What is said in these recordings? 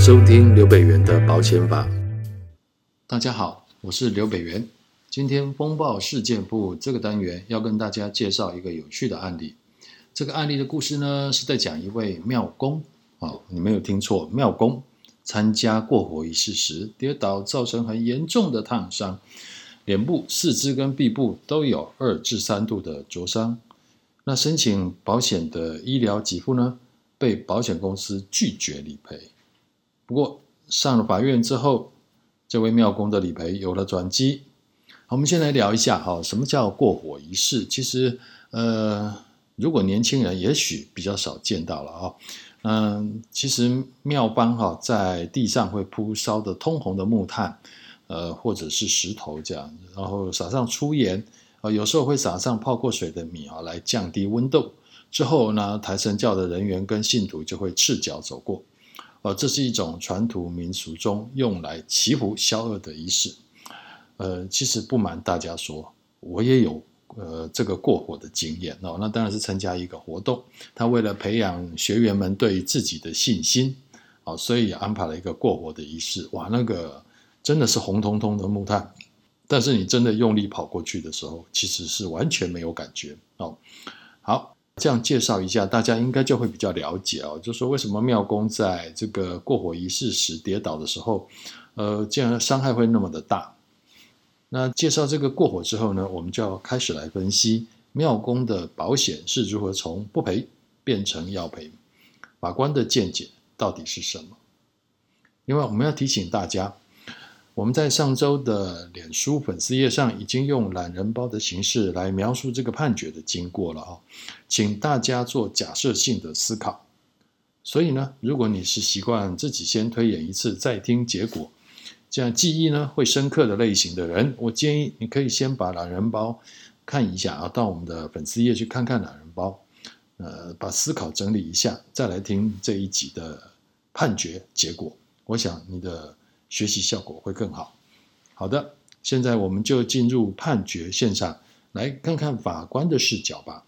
收听刘北元的保险法。大家好，我是刘北元。今天风暴事件簿这个单元要跟大家介绍一个有趣的案例。这个案例的故事呢，是在讲一位庙公。哦，你没有听错，庙公参加过火仪式时跌倒，造成很严重的烫伤，脸部、四肢跟臂部都有二至三度的灼伤。那申请保险的医疗给付呢，被保险公司拒绝理赔。不过上了法院之后，这位庙公的理赔有了转机。我们先来聊一下哈，什么叫过火仪式？其实，呃，如果年轻人也许比较少见到了啊。嗯，其实庙方哈在地上会铺烧的通红的木炭，呃，或者是石头这样，然后撒上粗盐啊，有时候会撒上泡过水的米啊，来降低温度。之后呢，抬神教的人员跟信徒就会赤脚走过。呃，这是一种传统民俗中用来祈福消恶的仪式。呃，其实不瞒大家说，我也有呃这个过火的经验哦。那当然是参加一个活动，他为了培养学员们对自己的信心，哦，所以也安排了一个过火的仪式。哇，那个真的是红彤彤的木炭，但是你真的用力跑过去的时候，其实是完全没有感觉哦。好。这样介绍一下，大家应该就会比较了解哦。就说，为什么庙公在这个过火仪式时跌倒的时候，呃，这样伤害会那么的大？那介绍这个过火之后呢，我们就要开始来分析庙公的保险是如何从不赔变成要赔，法官的见解到底是什么？因为我们要提醒大家。我们在上周的脸书粉丝页上已经用懒人包的形式来描述这个判决的经过了啊，请大家做假设性的思考。所以呢，如果你是习惯自己先推演一次再听结果，这样记忆呢会深刻的类型的人，我建议你可以先把懒人包看一下啊，到我们的粉丝页去看看懒人包，呃，把思考整理一下，再来听这一集的判决结果。我想你的。学习效果会更好。好的，现在我们就进入判决现场，来看看法官的视角吧。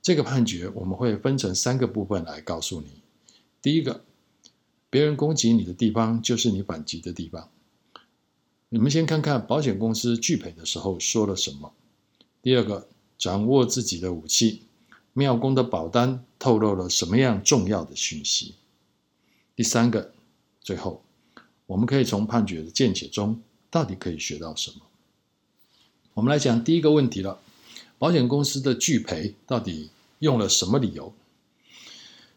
这个判决我们会分成三个部分来告诉你。第一个，别人攻击你的地方，就是你反击的地方。你们先看看保险公司拒赔的时候说了什么。第二个，掌握自己的武器，妙公的保单透露了什么样重要的讯息？第三个，最后。我们可以从判决的见解中，到底可以学到什么？我们来讲第一个问题了：保险公司的拒赔到底用了什么理由？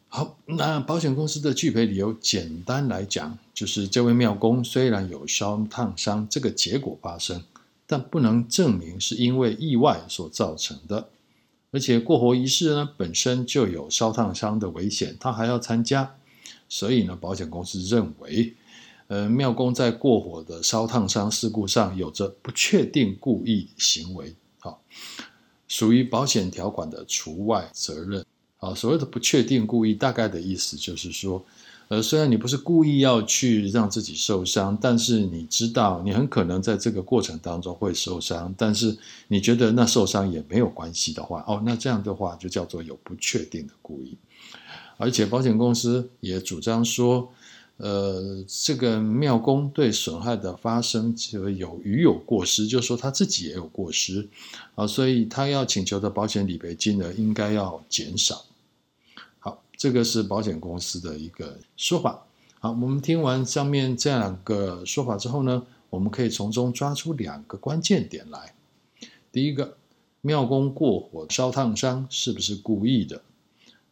好，那保险公司的拒赔理由，简单来讲，就是这位庙公虽然有烧烫伤这个结果发生，但不能证明是因为意外所造成的，而且过活仪式呢本身就有烧烫伤的危险，他还要参加，所以呢，保险公司认为。呃，庙公在过火的烧烫伤事故上有着不确定故意行为，好，属于保险条款的除外责任。啊，所谓的不确定故意，大概的意思就是说，呃，虽然你不是故意要去让自己受伤，但是你知道你很可能在这个过程当中会受伤，但是你觉得那受伤也没有关系的话，哦，那这样的话就叫做有不确定的故意。而且保险公司也主张说。呃，这个庙公对损害的发生就有与有过失，就是说他自己也有过失啊，所以他要请求的保险理赔金额应该要减少。好，这个是保险公司的一个说法。好，我们听完上面这两个说法之后呢，我们可以从中抓出两个关键点来。第一个，庙公过火烧烫伤是不是故意的？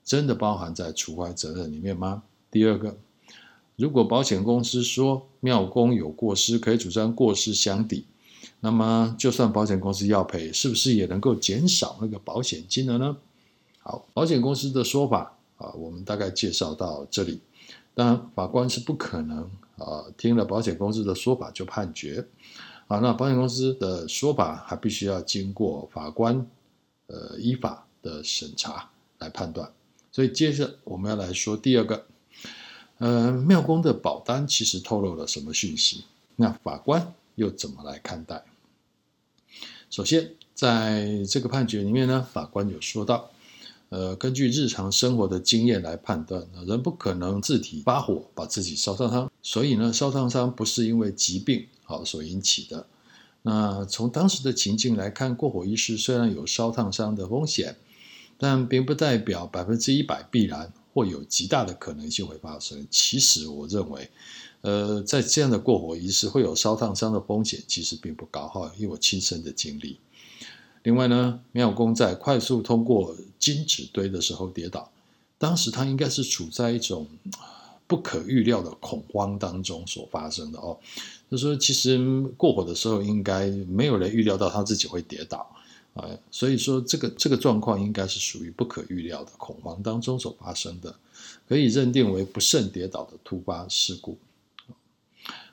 真的包含在除外责任里面吗？第二个。如果保险公司说庙公有过失，可以主张过失相抵，那么就算保险公司要赔，是不是也能够减少那个保险金额呢？好，保险公司的说法啊，我们大概介绍到这里。当然，法官是不可能啊听了保险公司的说法就判决啊，那保险公司的说法还必须要经过法官呃依法的审查来判断。所以接着我们要来说第二个。呃，庙公的保单其实透露了什么讯息？那法官又怎么来看待？首先，在这个判决里面呢，法官有说到，呃，根据日常生活的经验来判断，人不可能自体发火把自己烧烫伤，所以呢，烧烫伤不是因为疾病好所引起的。那从当时的情境来看，过火仪式虽然有烧烫伤的风险，但并不代表百分之一百必然或有极大的可能性会发生。其实我认为，呃，在这样的过火仪式会有烧烫伤的风险，其实并不高哈，因为我亲身的经历。另外呢，庙公在快速通过金纸堆的时候跌倒，当时他应该是处在一种不可预料的恐慌当中所发生的哦。他说其实过火的时候，应该没有人预料到他自己会跌倒啊，所以说这个这个状况应该是属于不可预料的恐慌当中所发生的，可以认定为不慎跌倒的突发事故。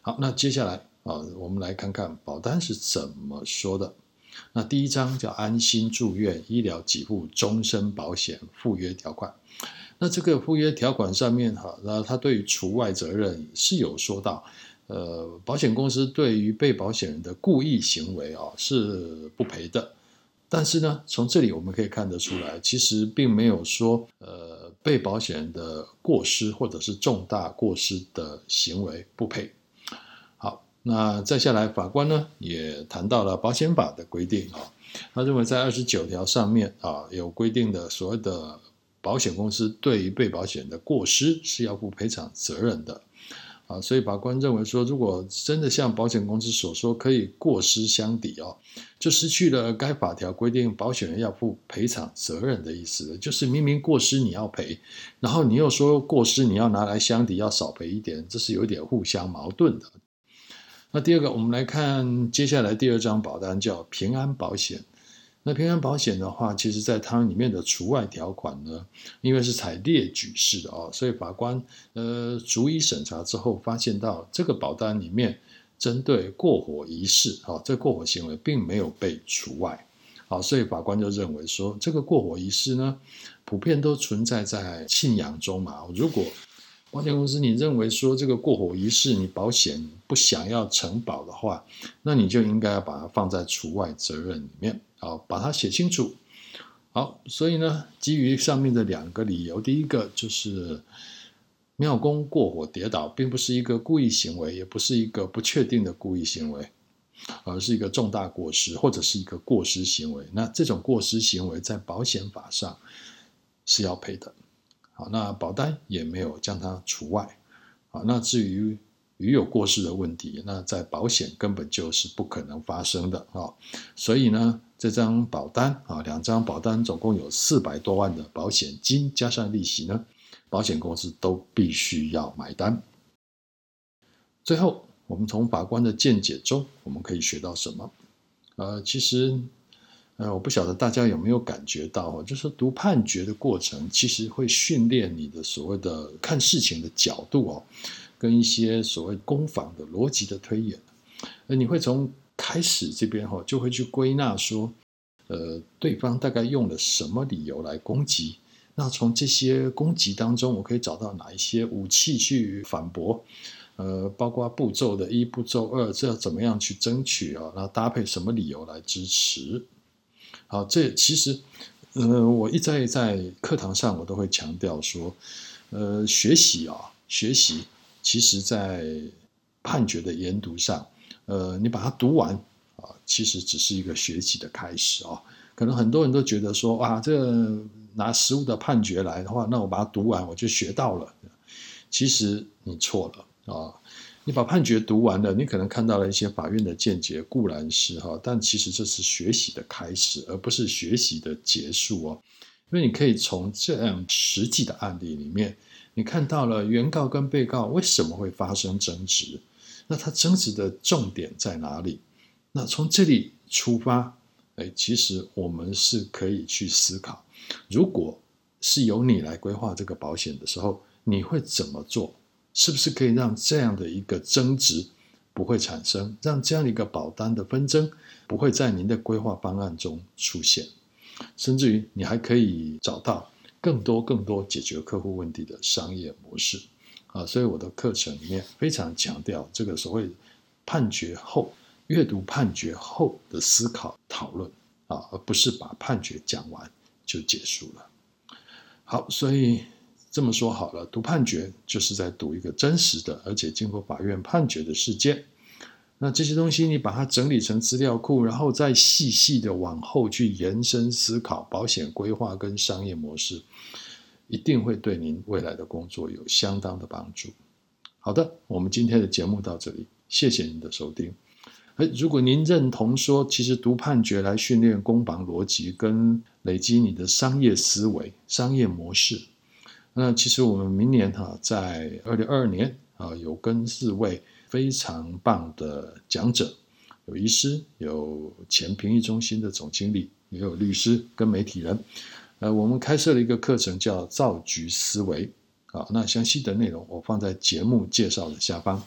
好，那接下来啊，我们来看看保单是怎么说的。那第一章叫安心住院医疗给付终身保险附约条款。那这个附约条款上面哈，那它对于除外责任是有说到，呃，保险公司对于被保险人的故意行为啊是不赔的。但是呢，从这里我们可以看得出来，其实并没有说呃被保险的过失或者是重大过失的行为不赔。好那再下来，法官呢也谈到了保险法的规定啊，他认为在二十九条上面啊有规定的所谓的保险公司对于被保险的过失是要负赔偿责任的啊，所以法官认为说，如果真的像保险公司所说可以过失相抵哦，就失去了该法条规定保险人要负赔偿责任的意思，就是明明过失你要赔，然后你又说过失你要拿来相抵要少赔一点，这是有点互相矛盾的。那第二个，我们来看接下来第二张保单叫平安保险。那平安保险的话，其实在它里面的除外条款呢，因为是采列举式的哦，所以法官呃逐一审查之后，发现到这个保单里面针对过火仪式啊，这过火行为并没有被除外，好，所以法官就认为说，这个过火仪式呢，普遍都存在在信仰中嘛，如果保险公司，你认为说这个过火仪式你保险不想要承保的话，那你就应该要把它放在除外责任里面，好，把它写清楚。好，所以呢，基于上面的两个理由，第一个就是庙公过火跌倒，并不是一个故意行为，也不是一个不确定的故意行为，而是一个重大过失或者是一个过失行为。那这种过失行为在保险法上是要赔的。好，那保单也没有将它除外。好，那至于与有过失的问题，那在保险根本就是不可能发生的啊。所以呢，这张保单啊，两张保单总共有四百多万的保险金加上利息呢，保险公司都必须要买单。最后，我们从法官的见解中，我们可以学到什么？呃，其实。呃，我不晓得大家有没有感觉到哦，就是读判决的过程，其实会训练你的所谓的看事情的角度哦，跟一些所谓攻防的逻辑的推演。呃，你会从开始这边哈，就会去归纳说，呃，对方大概用了什么理由来攻击？那从这些攻击当中，我可以找到哪一些武器去反驳？呃，包括步骤的一、步骤二，这要怎么样去争取啊？然后搭配什么理由来支持？好，这其实，呃，我一再在课堂上我都会强调说，呃，学习啊，学习，其实在判决的研读上，呃，你把它读完啊，其实只是一个学习的开始啊。可能很多人都觉得说，哇，这拿实务的判决来的话，那我把它读完我就学到了。其实你错了啊。你把判决读完了，你可能看到了一些法院的见解，固然是哈，但其实这是学习的开始，而不是学习的结束哦。因为你可以从这样实际的案例里面，你看到了原告跟被告为什么会发生争执，那他争执的重点在哪里？那从这里出发，哎，其实我们是可以去思考，如果是由你来规划这个保险的时候，你会怎么做？是不是可以让这样的一个争执不会产生，让这样一个保单的纷争不会在您的规划方案中出现，甚至于你还可以找到更多更多解决客户问题的商业模式啊！所以我的课程里面非常强调这个所谓判决后阅读判决后的思考讨论啊，而不是把判决讲完就结束了。好，所以这么说好了，读判决就是在读一个真实的，而且经过法院判决的事件。那这些东西你把它整理成资料库，然后再细细的往后去延伸思考保险规划跟商业模式，一定会对您未来的工作有相当的帮助。好的，我们今天的节目到这里，谢谢您的收听。诶如果您认同说，其实读判决来训练攻防逻辑跟累积你的商业思维、商业模式，那其实我们明年哈，在二零二二年啊，有跟四位。非常棒的讲者，有医师，有前评议中心的总经理，也有律师跟媒体人。呃，我们开设了一个课程叫“造局思维”。啊，那详细的内容我放在节目介绍的下方。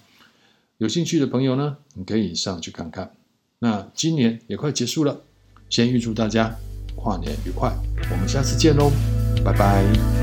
有兴趣的朋友呢，你可以上去看看。那今年也快结束了，先预祝大家跨年愉快，我们下次见喽，拜拜。